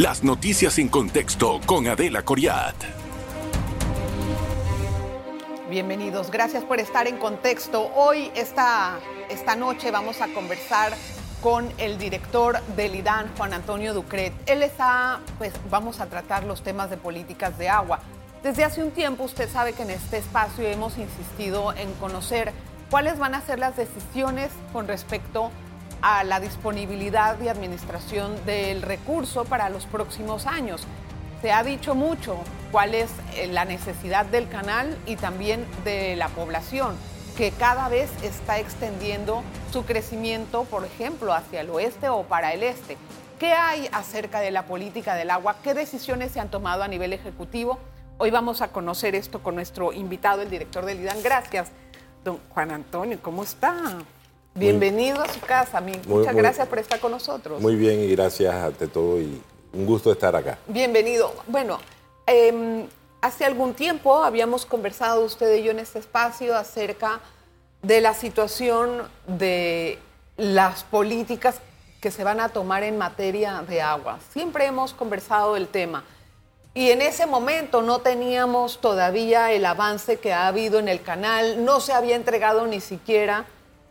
Las noticias en contexto con Adela Coriat. Bienvenidos, gracias por estar en contexto. Hoy, esta, esta noche, vamos a conversar con el director del IDAN, Juan Antonio Ducret. Él está, pues vamos a tratar los temas de políticas de agua. Desde hace un tiempo usted sabe que en este espacio hemos insistido en conocer cuáles van a ser las decisiones con respecto a la disponibilidad y administración del recurso para los próximos años. Se ha dicho mucho cuál es eh, la necesidad del canal y también de la población, que cada vez está extendiendo su crecimiento, por ejemplo, hacia el oeste o para el este. ¿Qué hay acerca de la política del agua? ¿Qué decisiones se han tomado a nivel ejecutivo? Hoy vamos a conocer esto con nuestro invitado, el director del IDAN. Gracias, don Juan Antonio. ¿Cómo está? Bienvenido a su casa. Muchas gracias por estar con nosotros. Muy bien y gracias ante todo y un gusto estar acá. Bienvenido. Bueno, em, hace algún tiempo habíamos conversado usted y yo en este espacio acerca de la situación de las políticas que se van a tomar en materia de agua. Siempre hemos conversado del tema. Y en ese momento no teníamos todavía el avance que ha habido en el canal, no se había entregado ni siquiera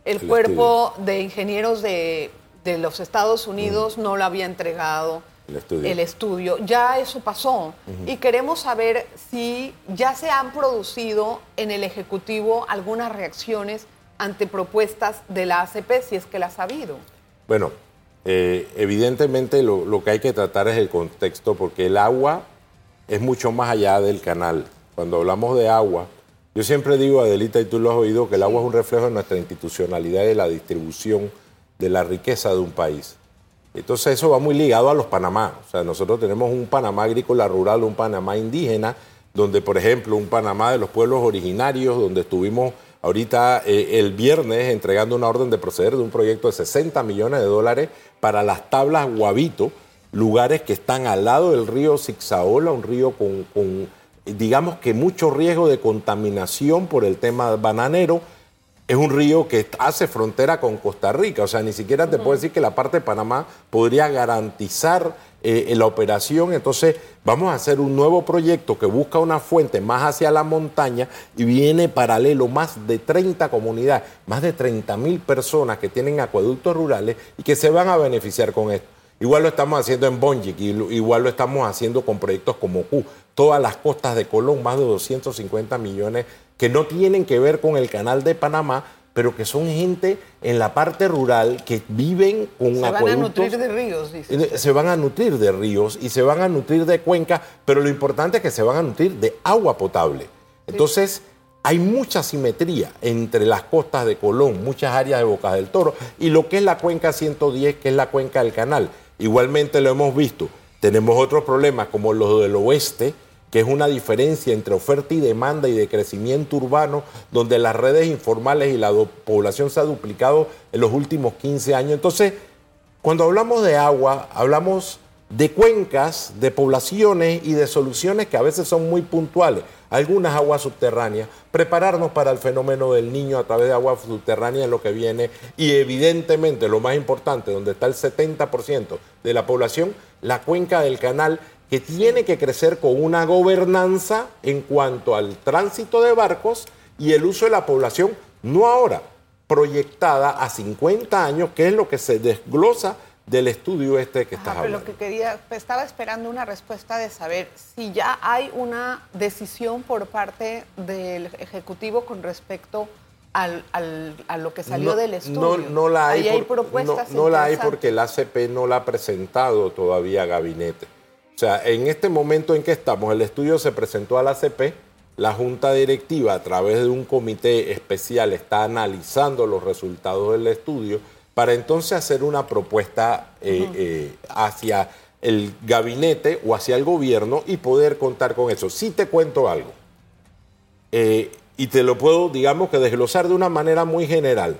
el, cuerpo de ingenieros de, los Estados Unidos, no lo había entregado el estudio. Ya eso pasó y queremos saber si ya se han producido en el Ejecutivo algunas reacciones ante propuestas de la ACP, si es que las ha habido. Bueno, eh, evidentemente lo, lo que hay que tratar es el contexto, porque el agua es mucho más allá del canal. Cuando hablamos de agua, yo siempre digo, Adelita, y tú lo has oído, que el agua es un reflejo de nuestra institucionalidad y de la distribución de la riqueza de un país. Entonces eso va muy ligado a los Panamá. O sea, nosotros tenemos un Panamá agrícola rural, un Panamá indígena, donde, por ejemplo, un Panamá de los pueblos originarios, donde estuvimos ahorita eh, el viernes entregando una orden de proceder de un proyecto de 60 millones de dólares para las tablas Guavito, lugares que están al lado del río Zixaola, un río con, digamos que mucho riesgo de contaminación por el tema bananero. Es un río que hace frontera con Costa Rica, o sea, ni siquiera te puedo decir que la parte de Panamá podría garantizar eh, la operación. Entonces, vamos a hacer un nuevo proyecto que busca una fuente más hacia la montaña y viene paralelo más de 30 comunidades, más de 30 mil personas que tienen acueductos rurales y que se van a beneficiar con esto. Igual lo estamos haciendo en Bonjic, igual lo estamos haciendo con proyectos como Q. Todas las costas de Colón, más de 250 millones, que no tienen que ver con el canal de Panamá, pero que son gente en la parte rural que viven con Se van a nutrir de ríos, dice. Se van a nutrir de ríos y se van a nutrir de cuencas, pero lo importante es que se van a nutrir de agua potable. Entonces, hay mucha simetría entre las costas de Colón, muchas áreas de Bocas del Toro, y lo que es la cuenca 110, que es la cuenca del canal. Igualmente lo hemos visto. Tenemos otros problemas como los del oeste, que es una diferencia entre oferta y demanda y de crecimiento urbano, donde las redes informales y la población se ha duplicado en los últimos 15 años. Entonces, cuando hablamos de agua, hablamos de cuencas, de poblaciones y de soluciones que a veces son muy puntuales. Algunas aguas subterráneas, prepararnos para el fenómeno del niño a través de aguas subterráneas en lo que viene y evidentemente lo más importante, donde está el 70% de la población, la cuenca del canal que tiene que crecer con una gobernanza en cuanto al tránsito de barcos y el uso de la población, no ahora, proyectada a 50 años, que es lo que se desglosa del estudio este que estás hablando. Lo que quería, estaba esperando una respuesta de saber si ya hay una decisión por parte del Ejecutivo con respecto al, a lo que salió del estudio. No, no la hay, hay propuestas no, la hay porque el ACP no la ha presentado todavía a gabinete. O sea, en este momento en que estamos, el estudio se presentó al ACP, la Junta Directiva a través de un comité especial está analizando los resultados del estudio para entonces hacer una propuesta eh, eh, hacia el gabinete o hacia el gobierno y poder contar con eso. Sí te cuento algo, eh, y te lo puedo, digamos que desglosar de una manera muy general.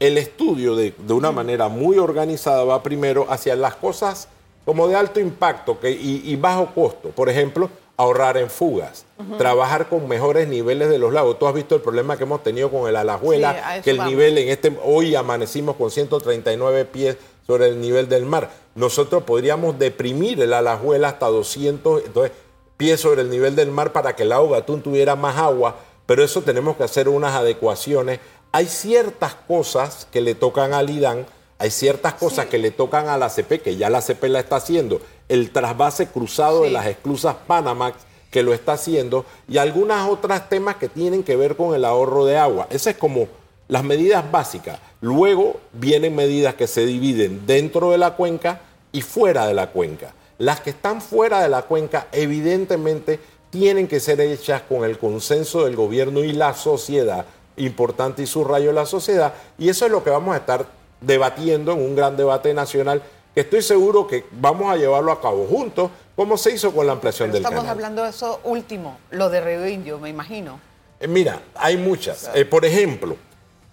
El estudio de, una manera muy organizada va primero hacia las cosas como de alto impacto que, y bajo costo. Por ejemplo, ahorrar en fugas, trabajar con mejores niveles de los lagos. Tú has visto el problema que hemos tenido con el Alajuela, que el nivel en este hoy amanecimos con 139 pies sobre el nivel del mar. Nosotros podríamos deprimir el alajuela hasta 200 entonces, pies sobre el nivel del mar para que el lago Gatún tuviera más agua, pero eso tenemos que hacer unas adecuaciones. Hay ciertas cosas que le tocan al IDAN, hay ciertas cosas que le tocan a la CP, que ya la CP la está haciendo, el trasvase cruzado de las esclusas Panamax, que lo está haciendo, y algunas otras temas que tienen que ver con el ahorro de agua. Esa es como las medidas básicas. Luego vienen medidas que se dividen dentro de la cuenca y fuera de la cuenca. Las que están fuera de la cuenca evidentemente tienen que ser hechas con el consenso del gobierno y la sociedad, importante y subrayo la sociedad, y eso es lo que vamos a estar debatiendo en un gran debate nacional que estoy seguro que vamos a llevarlo a cabo juntos, como se hizo con la ampliación del Estamos hablando de eso último, lo de Río Indio, me imagino. Eh, mira, hay muchas. Eh, por ejemplo,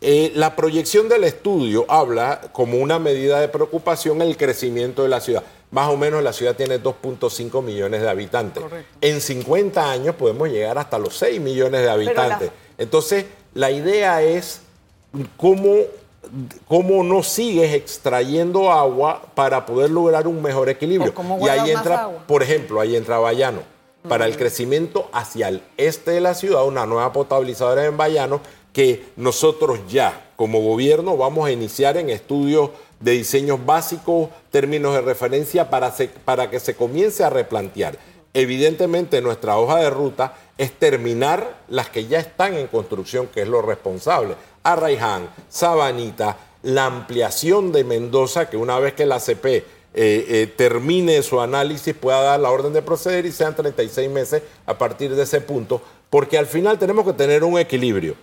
eh, la proyección del estudio habla como una medida de preocupación el crecimiento de la ciudad. Más o menos la ciudad tiene 2.5 millones de habitantes. En 50 años podemos llegar hasta los 6 millones de habitantes. Entonces, la idea es cómo, cómo no sigues extrayendo agua para poder lograr un mejor equilibrio. y ahí entra, por ejemplo, ahí entra Bayano. Para el crecimiento hacia el este de la ciudad, una nueva potabilizadora en Bayano que nosotros ya como gobierno vamos a iniciar en estudios de diseños básicos, términos de referencia para, para que se comience a replantear. Evidentemente nuestra hoja de ruta es terminar las que ya están en construcción, que es lo responsable. Arraiján, Sabanita, la ampliación de Mendoza, que una vez que la CP eh, eh, termine su análisis pueda dar la orden de proceder y sean 36 meses a partir de ese punto, porque al final tenemos que tener un equilibrio.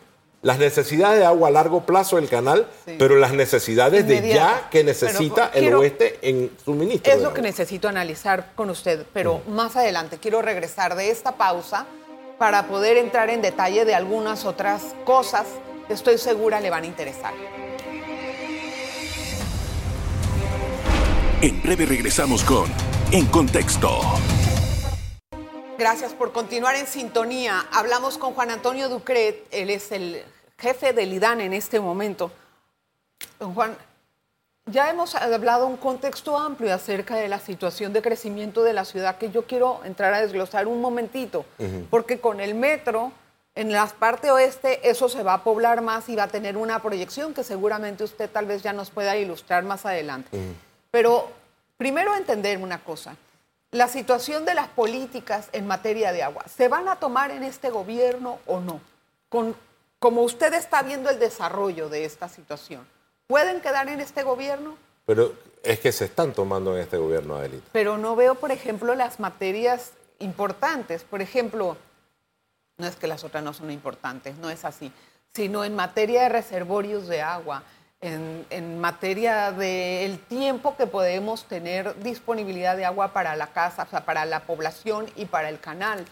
Las necesidades de agua a largo plazo del canal, pero las necesidades de ya que necesita el oeste en suministro. Es lo que necesito analizar con usted, pero más adelante quiero regresar de esta pausa para poder entrar en detalle de algunas otras cosas estoy segura le van a interesar. En breve regresamos con En Contexto. Gracias por continuar en sintonía. Hablamos con Juan Antonio Ducret, él es el jefe del IDAN en este momento. Don Juan, ya hemos hablado un contexto amplio acerca de la situación de crecimiento de la ciudad que yo quiero entrar a desglosar un momentito, porque con el metro en la parte oeste eso se va a poblar más y va a tener una proyección que seguramente usted tal vez ya nos pueda ilustrar más adelante. Pero primero entender una cosa. La situación de las políticas en materia de agua, ¿se van a tomar en este gobierno o no? Con como usted está viendo el desarrollo de esta situación, ¿pueden quedar en este gobierno? Pero es que se están tomando en este gobierno, Adelita. Pero no veo, por ejemplo, las materias importantes. Por ejemplo, no es que las otras no son importantes, no es así, sino en materia de reservorios de agua, en, materia del tiempo que podemos tener disponibilidad de agua para la casa, o sea, para la población y para el canal.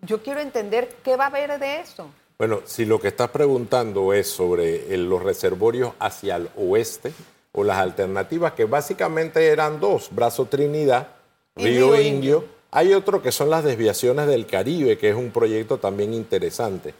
Yo quiero entender qué va a haber de eso. Bueno, si lo que estás preguntando es sobre los reservorios hacia el oeste o las alternativas, que básicamente eran dos, Brazo Trinidad, Río, Indio. Hay otro que son las desviaciones del Caribe, que es un proyecto también interesante.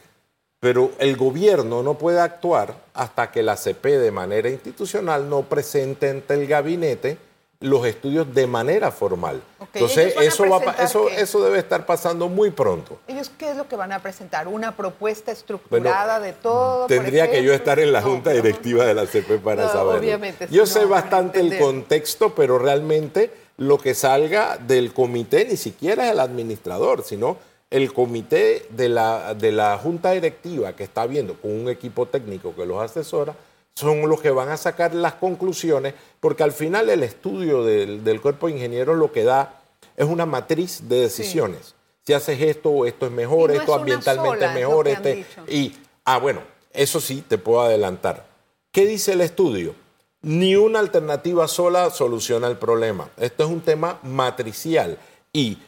Pero el gobierno no puede actuar hasta que la CP de manera institucional no presente ante el gabinete los estudios de manera formal. Entonces, eso, va, eso, eso debe estar pasando muy pronto. ¿Ellos qué es lo que van a presentar? ¿Una propuesta estructurada de todo? Tendría que yo estar en la junta directiva de la CP para saber. Obviamente. Yo sé bastante el contexto, pero realmente lo que salga del comité ni siquiera es el administrador, sino el comité de la, de la junta directiva que está viendo con un equipo técnico que los asesora son los que van a sacar las conclusiones, porque al final el estudio del, cuerpo de ingenieros lo que da es una matriz de decisiones. Si haces esto, esto es mejor, esto ambientalmente es mejor, este, y ah bueno, eso sí te puedo adelantar. ¿Qué dice el estudio? Ni una alternativa sola soluciona el problema. Esto es un tema matricial y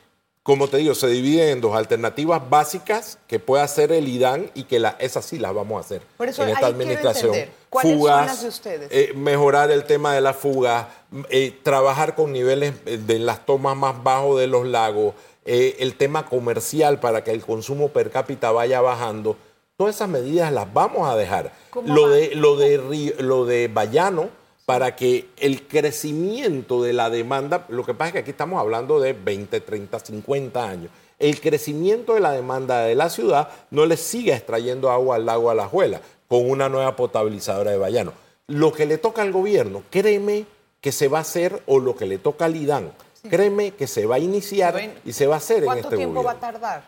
como te digo, se divide en dos alternativas básicas que puede hacer el IDAN y que la, esas sí las vamos a hacer en esta administración. ¿Cuáles fugas, son las de ustedes? Eh, mejorar el tema de la fuga, eh, trabajar con niveles eh, de las tomas más bajos de los lagos, el tema comercial para que el consumo per cápita vaya bajando. Todas esas medidas las vamos a dejar. Lo de, lo, de, lo de Bayano para que el crecimiento de la demanda, lo que pasa es que aquí estamos hablando de 20, 30, 50 años, el crecimiento de la demanda de la ciudad no le siga extrayendo agua al lago Alajuela con una nueva potabilizadora de Bayano. Lo que le toca al gobierno, créeme que se va a hacer, o lo que le toca al IDAN, créeme que se va a iniciar y se va a hacer en este ¿Cuánto tiempo gobierno. va a tardar?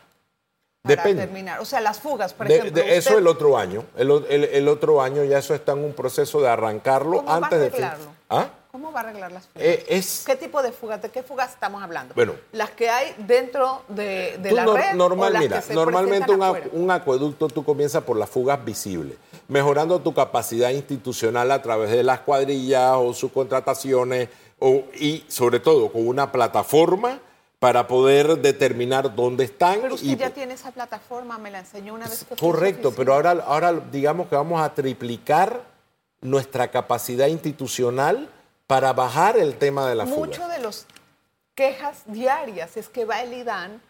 Para Depende. terminar. O sea, las fugas, por De- ejemplo. de eso el otro año. El, el- el otro año ya eso está en un proceso de arrancarlo ¿Cómo va a antes de arreglarlo? ¿Ah? ¿Cómo va a arreglar las fugas? Eh, es ¿Qué tipo de fugas? ¿De qué fugas estamos hablando? Bueno. Las que hay dentro de, la red normal, o las mira, que se normalmente un, acu- afuera? un acueducto tú comienzas por las fugas visibles, mejorando tu capacidad institucional a través de las cuadrillas o subcontrataciones o, y sobre todo con una plataforma para poder determinar dónde están. Pero usted y- ya tiene esa plataforma, me la enseñó una vez que Correcto, pero ahora, ahora digamos que vamos a triplicar nuestra capacidad institucional para bajar el tema de la fuga. Mucho de los quejas diarias es que va el IDAN,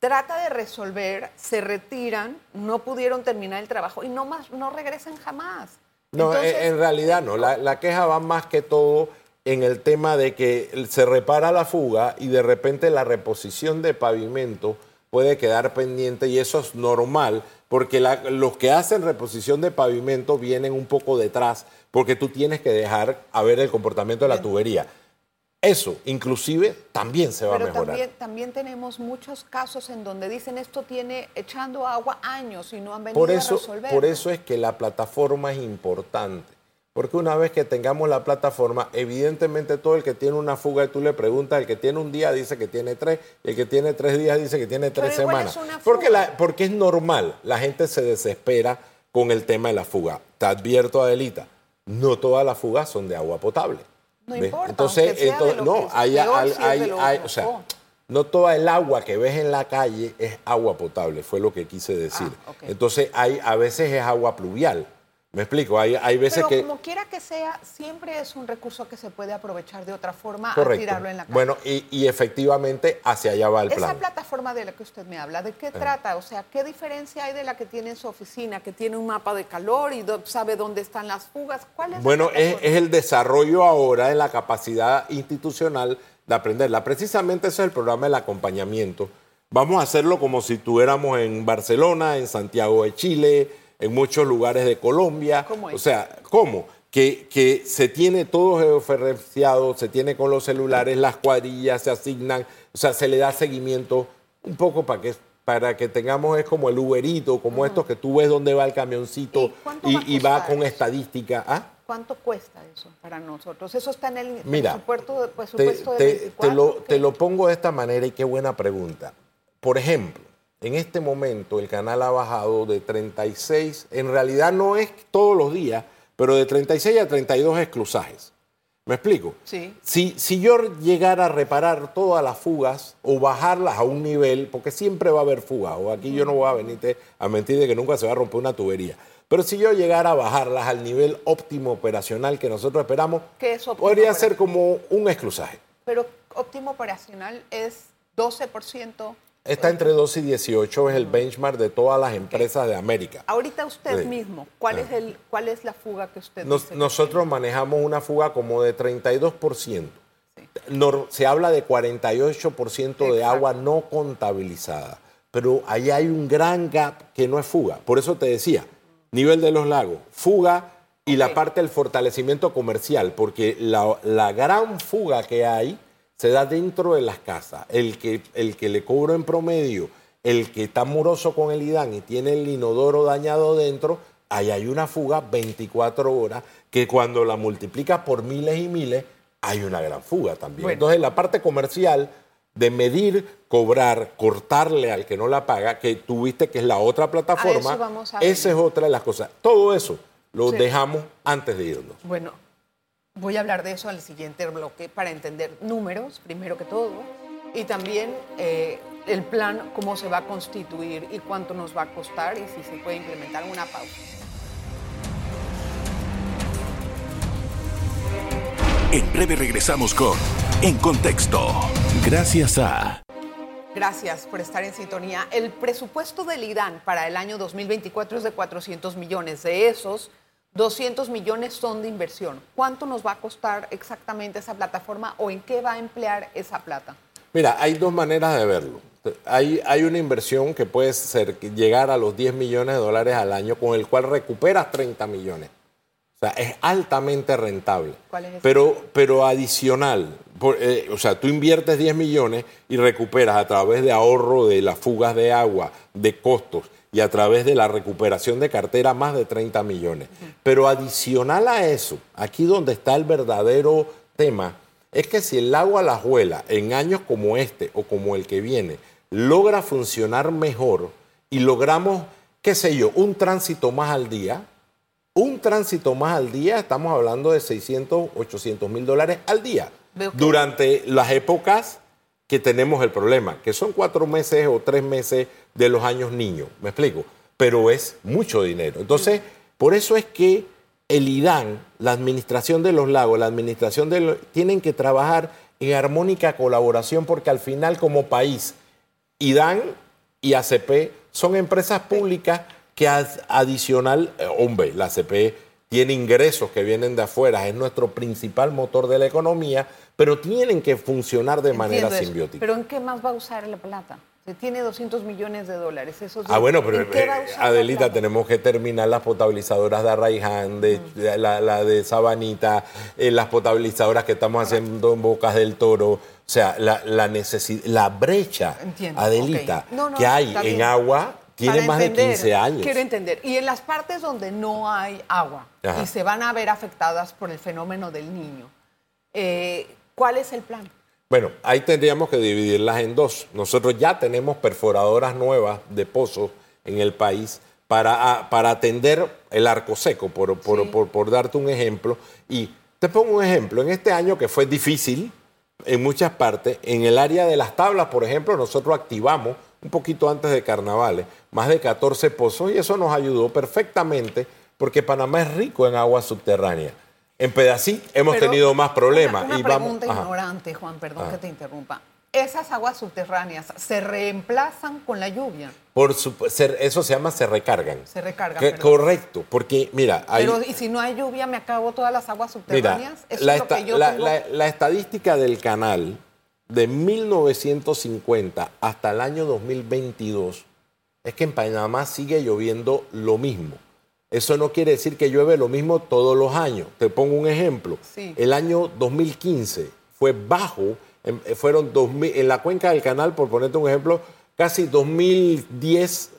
trata de resolver, se retiran, no pudieron terminar el trabajo y no más, no regresan jamás. No, Entonces, en, en realidad no. La, la queja va más que todo en el tema de que se repara la fuga y de repente la reposición de pavimento puede quedar pendiente y eso es normal porque la- los que hacen reposición de pavimento vienen un poco detrás porque tú tienes que dejar a ver el comportamiento de la tubería. Eso, inclusive, también se va a Pero mejorar. también, también tenemos muchos casos en donde dicen esto tiene echando agua años y no han venido Por a eso, resolver. por eso es que la plataforma es importante. Porque una vez que tengamos la plataforma, evidentemente todo el que tiene una fuga y tú le preguntas, el que tiene un día dice que tiene tres, el que tiene tres días dice que tiene tres Pero semanas. es Porque, fuga. la- porque es normal, la gente se desespera con el tema de la fuga. Te advierto, Adelita, no todas las fugas son de agua potable. No ¿Ves? importa, Entonces, sea entonces- de lo no, hay, hay- hay- hay- o sea, mejor. no toda el agua que ves en la calle es agua potable, fue lo que quise decir. Ah, ok. Entonces, hay, a veces es agua pluvial. ¿Me explico? Hay, hay veces Pero que... como quiera que sea, siempre es un recurso que se puede aprovechar de otra forma a Correcto. tirarlo en la calle. Bueno, y, y efectivamente hacia allá va el Esa plan. plataforma de la que usted me habla, ¿de qué trata? O sea, ¿qué diferencia hay de la que tiene en su oficina, que tiene un mapa de calor y sabe dónde están las fugas? ¿Cuál es Bueno, es, es el desarrollo ahora de la capacidad institucional de aprenderla. Precisamente ese es el programa del acompañamiento. Vamos a hacerlo como si estuviéramos en Barcelona, en Santiago de Chile, en muchos lugares de Colombia. ¿Cómo es? O sea, ¿cómo? Que, que se tiene todo geoferenciado, se tiene con los celulares, las cuadrillas se asignan, o sea, se le da seguimiento un poco para que para que tengamos es como el Uberito, como estos que tú ves dónde va el camioncito ¿Y va y con eso? estadística. ¿Ah? ¿Cuánto cuesta eso para nosotros? Eso está en el Mira, presupuesto, de- te, presupuesto de te- 24. te lo, te lo pongo de esta manera y qué buena pregunta. Por ejemplo, en este momento el canal ha bajado de 36, en realidad no es todos los días, pero de 36 a 32 exclusajes. ¿Me explico? Sí. Si, si yo llegara a reparar todas las fugas o bajarlas a un nivel, porque siempre va a haber fugas, o aquí yo no voy a venirte a mentir de que nunca se va a romper una tubería, pero si yo llegara a bajarlas al nivel óptimo operacional que nosotros esperamos, ¿Qué es óptimo podría ser como un exclusaje. Pero óptimo operacional es 12%. Está entre 12 y 18, es el benchmark de todas las empresas de América. Ahorita usted Sí. mismo, ¿cuál, es el, ¿cuál es la fuga que usted Nos- dice que nosotros manejamos una fuga como de 32%. Nor- se habla de 48% de Exacto. agua no contabilizada, pero ahí hay un gran gap que no es fuga. Por eso te decía, nivel de los lagos, fuga y la parte del fortalecimiento comercial, porque la, la gran fuga que hay se da dentro de las casas. El que, el que le cobro en promedio, el que está moroso con el IDAN y tiene el inodoro dañado dentro, ahí hay una fuga 24 horas que cuando la multiplicas por miles y miles, hay una gran fuga también. Bueno. Entonces la parte comercial de medir, cobrar, cortarle al que no la paga, que tuviste que es la otra plataforma, esa es otra de las cosas. Todo eso lo Sí. dejamos antes de irnos. Bueno, voy a hablar de eso al siguiente bloque para entender números, primero que todo, y también eh, el plan, cómo se va a constituir y cuánto nos va a costar y si se puede implementar una pausa. En breve regresamos con En Contexto. Gracias a... Gracias por estar en sintonía. El presupuesto del IDAN para el año 2024 es de 400 millones. De esos, 200 millones son de inversión. ¿Cuánto nos va a costar exactamente esa plataforma o en qué va a emplear esa plata? Mira, hay dos maneras de verlo. Hay, hay una inversión que puede ser llegar a los 10 millones de dólares al año, con el cual recuperas 30 millones. O sea, es altamente rentable. ¿Cuál es ese? pero, pero adicional, por- eh, o sea, tú inviertes 10 millones y recuperas a través de ahorro de las fugas de agua, de costos y a través de la recuperación de cartera más de 30 millones. Pero adicional a eso, aquí donde está el verdadero tema, es que si el agua la juela en años como este o como el que viene logra funcionar mejor y logramos, qué sé yo, un tránsito más al día, un tránsito más al día, estamos hablando de 600, 800 mil dólares al día. Durante las épocas que tenemos el problema, que son cuatro meses o tres meses de los años niños, ¿me explico? Pero es mucho dinero. Entonces, por eso es que el IDAN, la administración de los lagos, la administración de los, tienen que trabajar en armónica colaboración porque al final como país IDAN y ACP son empresas públicas que ad- adicional, eh, hombre, la ACP tiene ingresos que vienen de afuera, es nuestro principal motor de la economía, pero tienen que funcionar de manera eso. simbiótica. ¿Pero en qué más va a usar la plata? Se tiene 200 millones de dólares. Esos Ah, bueno, pero ¿en qué va a eh, Adelita, tenemos que terminar las potabilizadoras de Arraiján, de, de la, la de Sabanita, eh, las potabilizadoras que estamos haciendo en Bocas del Toro. O sea, la, la, necesi- la brecha, Entiendo, Adelita. No, no, que hay en agua tiene más de entender, 15 años. Quiero entender. Y en las partes donde no hay agua Ajá. y se van a ver afectadas por el fenómeno del niño, eh, ¿cuál es el plan? Bueno, ahí tendríamos que dividirlas en dos. Nosotros ya tenemos perforadoras nuevas de pozos en el país para, para atender el arco seco, por, por- Sí. por- por darte un ejemplo. Y te pongo un ejemplo. En este año que fue difícil en muchas partes, en el área de las tablas, por ejemplo, nosotros activamos un poquito antes de carnavales más de 14 pozos y eso nos ayudó perfectamente porque Panamá es rico en agua subterránea. En Pedací hemos Pero tenido más problemas. Una, una y vamos, pregunta ignorante, Juan, perdón Ajá. que te interrumpa. ¿Esas aguas subterráneas se reemplazan con la lluvia? Por se- eso se llama se recargan. Se recargan, Que- correcto, porque mira, hay, Pero ¿y si no hay lluvia, me acabo todas las aguas mira, subterráneas? Eso la, es lo que yo la- tengo- la- la estadística del canal de 1950 hasta el año 2022 es que en Panamá sigue lloviendo lo mismo. Eso no quiere decir que llueve lo mismo todos los años. Te pongo un ejemplo. Sí. El año 2015 fue bajo, en- eh, fueron 2000 en la cuenca del canal, por ponerte un ejemplo, casi 2010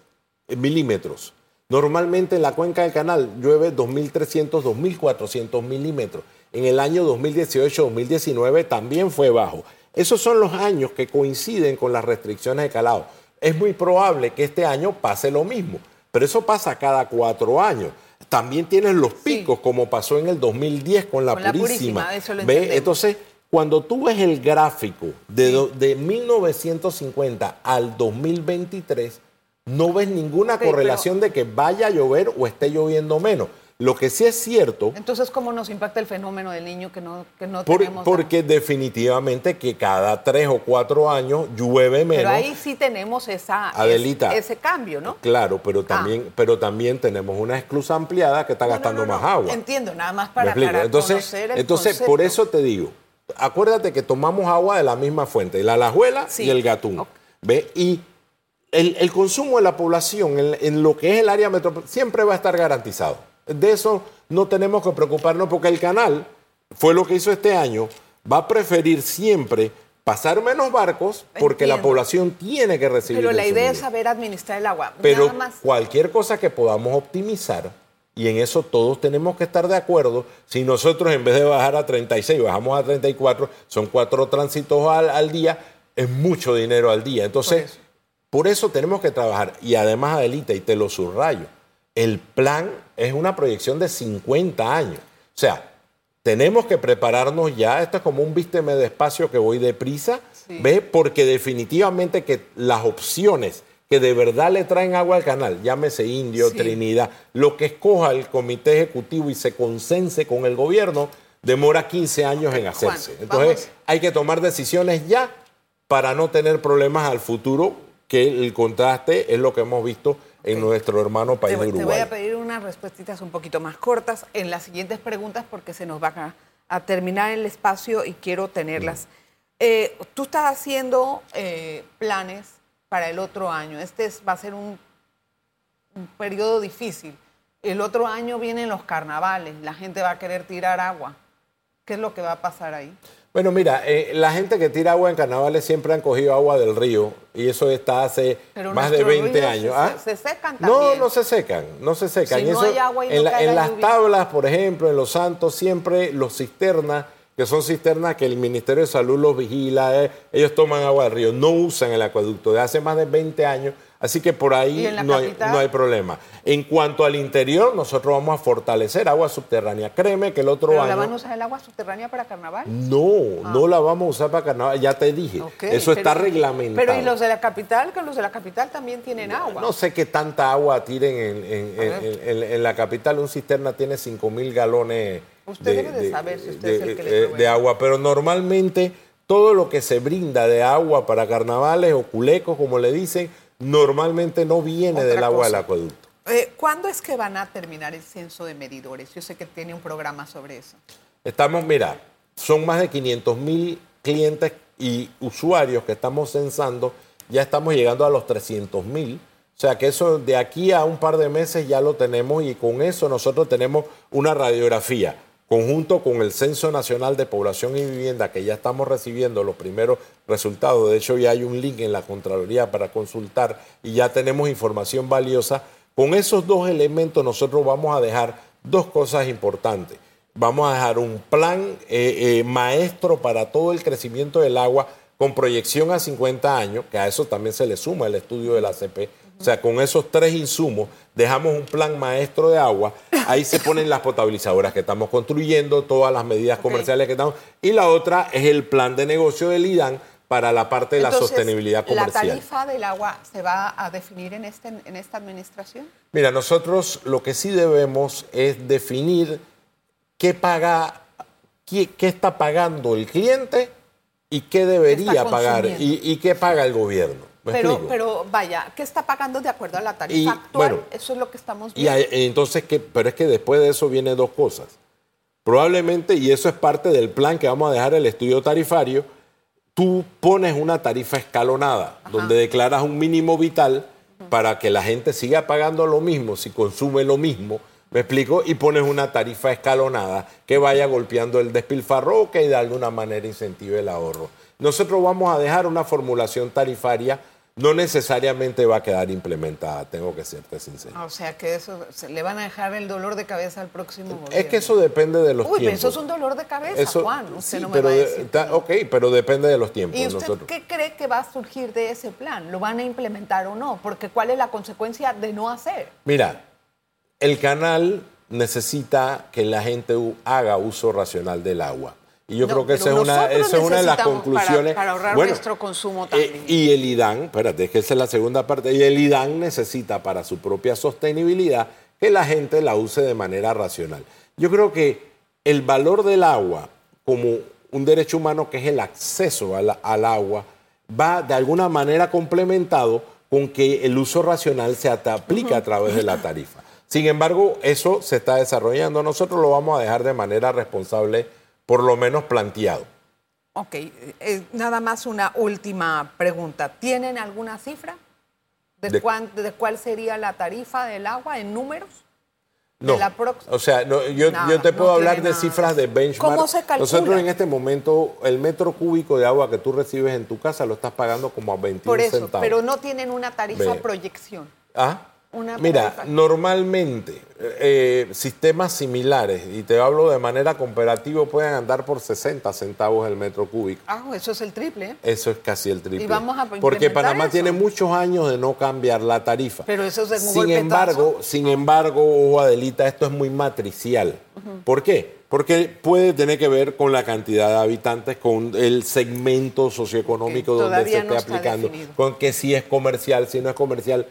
milímetros. Normalmente en la cuenca del canal llueve 2.300, 2.400 milímetros. En el año 2018-2019 también fue bajo. Esos son los años que coinciden con las restricciones de calado. Es muy probable que este año pase lo mismo, pero eso pasa cada cuatro años. También tienes los picos, como pasó en el 2010 con la Con la Purísima. Eso lo ¿Ve? entendemos. Entonces, cuando tú ves el gráfico de, de 1950 al 2023, no ves ninguna correlación de que vaya a llover o esté lloviendo menos. Lo que sí es cierto, Entonces, ¿cómo nos impacta el fenómeno del niño que no, que no por- tenemos? porque definitivamente que cada tres o cuatro años llueve menos. Pero ahí sí tenemos esa, Adelita. es- ese cambio, ¿no? Claro, pero también, pero también tenemos una esclusa ampliada que está Ah. No, gastando no, más agua. Entiendo, nada más ¿Me para, entonces, conocer el entonces por eso te digo, acuérdate que tomamos agua de la misma fuente, la lajuela Sí. y el gatún. Ok. ¿Ve? Y el, el consumo de la población en, en lo que es el área metropolitana siempre va a estar garantizado. De eso no tenemos que preocuparnos porque el canal, fue lo que hizo este año, va a preferir siempre pasar menos barcos porque la población tiene que recibir Pero la idea es saber administrar el agua. Pero Nada más. cualquier cosa que podamos optimizar, y en eso todos tenemos que estar de acuerdo, si nosotros en vez de bajar a 36 bajamos a 34, son cuatro tránsitos al, al día, es mucho dinero al día. Entonces, por eso. tenemos que trabajar. Y además, Adelita, y te lo subrayo, el plan es una proyección de 50 años. O sea, tenemos que prepararnos ya, esto es como un vísteme despacio que voy deprisa, Sí. ¿ves? Porque definitivamente que las opciones que de verdad le traen agua al canal, llámese Indio, Sí. Trinidad, lo que escoja el comité ejecutivo y se consense con el gobierno, demora 15 años en hacerse. Juan, Entonces, hay que tomar decisiones ya para no tener problemas al futuro, que el contraste es lo que hemos visto en nuestro hermano país te, de Uruguay. Te voy a pedir unas respuestas un poquito más cortas en las siguientes preguntas porque se nos va a, terminar el espacio y quiero tenerlas. Mm. Eh, tú estás haciendo eh, planes para el otro año. Este va a ser un, un periodo difícil. El otro año vienen los carnavales, la gente va a querer tirar agua. ¿Qué es lo que va a pasar ahí? Bueno, mira, eh, la gente que tira agua en carnavales siempre han cogido agua del río y eso está hace más de 20 años. Se, ¿Ah? se, secan también. No, no se secan, no se secan. Si no hay agua y en, no en las tablas, por ejemplo, en los santos, siempre los cisternas, que son cisternas que el Ministerio de Salud los vigila, eh, ellos toman agua del río, no usan el acueducto. De hace más de 20 años Así que por ahí no hay, no hay, problema. En cuanto al interior, nosotros vamos a fortalecer agua subterránea. Créeme que el otro ¿Pero año. la van a usar el agua subterránea para carnaval? No, ah. no la vamos a usar para carnaval. Ya te dije. eso está reglamentado. Pero ¿y los de la capital? Que los de la capital también tienen agua. No sé qué tanta agua tiren en, la capital. Un cisterna tiene 5 mil galones. Usted debe de saber si usted es el que le de agua. Pero normalmente todo lo que se brinda de agua para carnavales o culecos, como le dicen normalmente no viene del agua del acueducto. Eh, ¿Cuándo es que van a terminar el censo de medidores? Yo sé que tiene un programa sobre eso. Estamos, mira, son más de 500 mil clientes y usuarios que estamos censando, ya estamos llegando a los 300 mil. O sea que eso de aquí a un par de meses ya lo tenemos y con eso nosotros tenemos una radiografía conjunto con el Censo Nacional de Población y Vivienda, que ya estamos recibiendo los primeros resultados, de hecho ya hay un link en la Contraloría para consultar y ya tenemos información valiosa, con esos dos elementos nosotros vamos a dejar dos cosas importantes. Vamos a dejar un plan eh, eh, maestro para todo el crecimiento del agua con proyección a 50 años, que a eso también se le suma el estudio de la CP, o sea, con esos tres insumos dejamos un plan maestro de agua. Ahí se ponen las potabilizadoras que estamos construyendo, todas las medidas comerciales que estamos. Y la otra es el plan de negocio del IDAN para la parte de la sostenibilidad comercial. ¿La tarifa del agua se va a definir en, este, en esta administración? Mira, nosotros lo que sí debemos es definir qué paga, qué, está pagando el cliente y qué debería pagar y qué paga el gobierno pero, pero vaya, ¿qué está pagando de acuerdo a la tarifa actual? eso es lo que estamos viendo. Y entonces, ¿qué? pero es que después de eso viene dos cosas. Probablemente, y eso es parte del plan que vamos a dejar el estudio tarifario, tú pones una tarifa escalonada, donde declaras un mínimo vital para que la gente siga pagando lo mismo si consume lo mismo. ¿Me explico? Y pones una tarifa escalonada que vaya golpeando el despilfarro que de alguna manera incentive el ahorro. Nosotros vamos a dejar una formulación tarifaria no necesariamente va a quedar implementada, tengo que serte sincero. O sea que eso le van a dejar el dolor de cabeza al próximo gobierno. Es que eso depende de los Uy, tiempos. Pero eso es un dolor de cabeza, Juan. Usted no me pero va a decir. ok, pero depende de los tiempos. ¿Y usted qué cree que va a surgir de ese plan? ¿Lo van a implementar o no? Porque ¿cuál es la consecuencia de no hacer? Mira, el canal necesita que la gente haga uso racional del agua. Y yo creo que esa es una, esa es una de las conclusiones. Para, ahorrar nuestro consumo eh, también. y el IDAN, espérate, es que esa es la segunda parte. Y el IDAN necesita para su propia sostenibilidad que la gente la use de manera racional. Yo creo que el valor del agua como un derecho humano que es el acceso al, agua va de alguna manera complementado con que el uso racional se aplica a través de la tarifa. Sin embargo, eso se está desarrollando. Nosotros lo vamos a dejar de manera responsable por lo menos planteado. Ok, eh, nada más una última pregunta. ¿Tienen alguna cifra de, de, cuál sería la tarifa del agua en números? No, o sea, yo, te puedo hablar de cifras de benchmark. ¿Cómo se calcula? Nosotros en este momento, el metro cúbico de agua que tú recibes en tu casa lo estás pagando como a 21 Por eso, centavos. pero no tienen una tarifa proyección. ¿Ah? Mira, normalmente eh, sistemas similares, y te hablo de manera comparativa, pueden andar por 60 centavos el metro cúbico. Ah, eso es el triple. Eso es casi el triple. Y vamos a Porque Panamá tiene muchos años de no cambiar la tarifa. Pero eso es un sin embargo, Sin embargo, Adelita, esto es muy matricial. ¿Por qué? Porque puede tener que ver con la cantidad de habitantes, con el segmento socioeconómico donde se esté aplicando, con que si es comercial, si no es comercial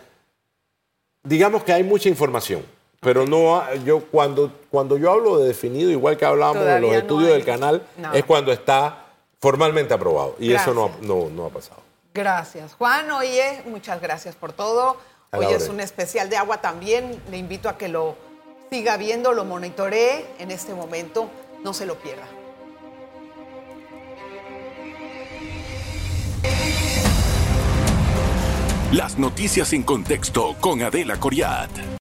digamos que hay mucha información, pero no yo cuando, cuando yo hablo de definido, igual que hablábamos de los estudios del canal, es cuando está formalmente aprobado y eso no, no, no ha pasado. Gracias. Juan, oye, muchas gracias por todo. A Hoy es un especial de agua también. Le invito a que lo siga viendo, lo monitoree en este momento. No se lo pierda. Las noticias en contexto con Adela Coriat.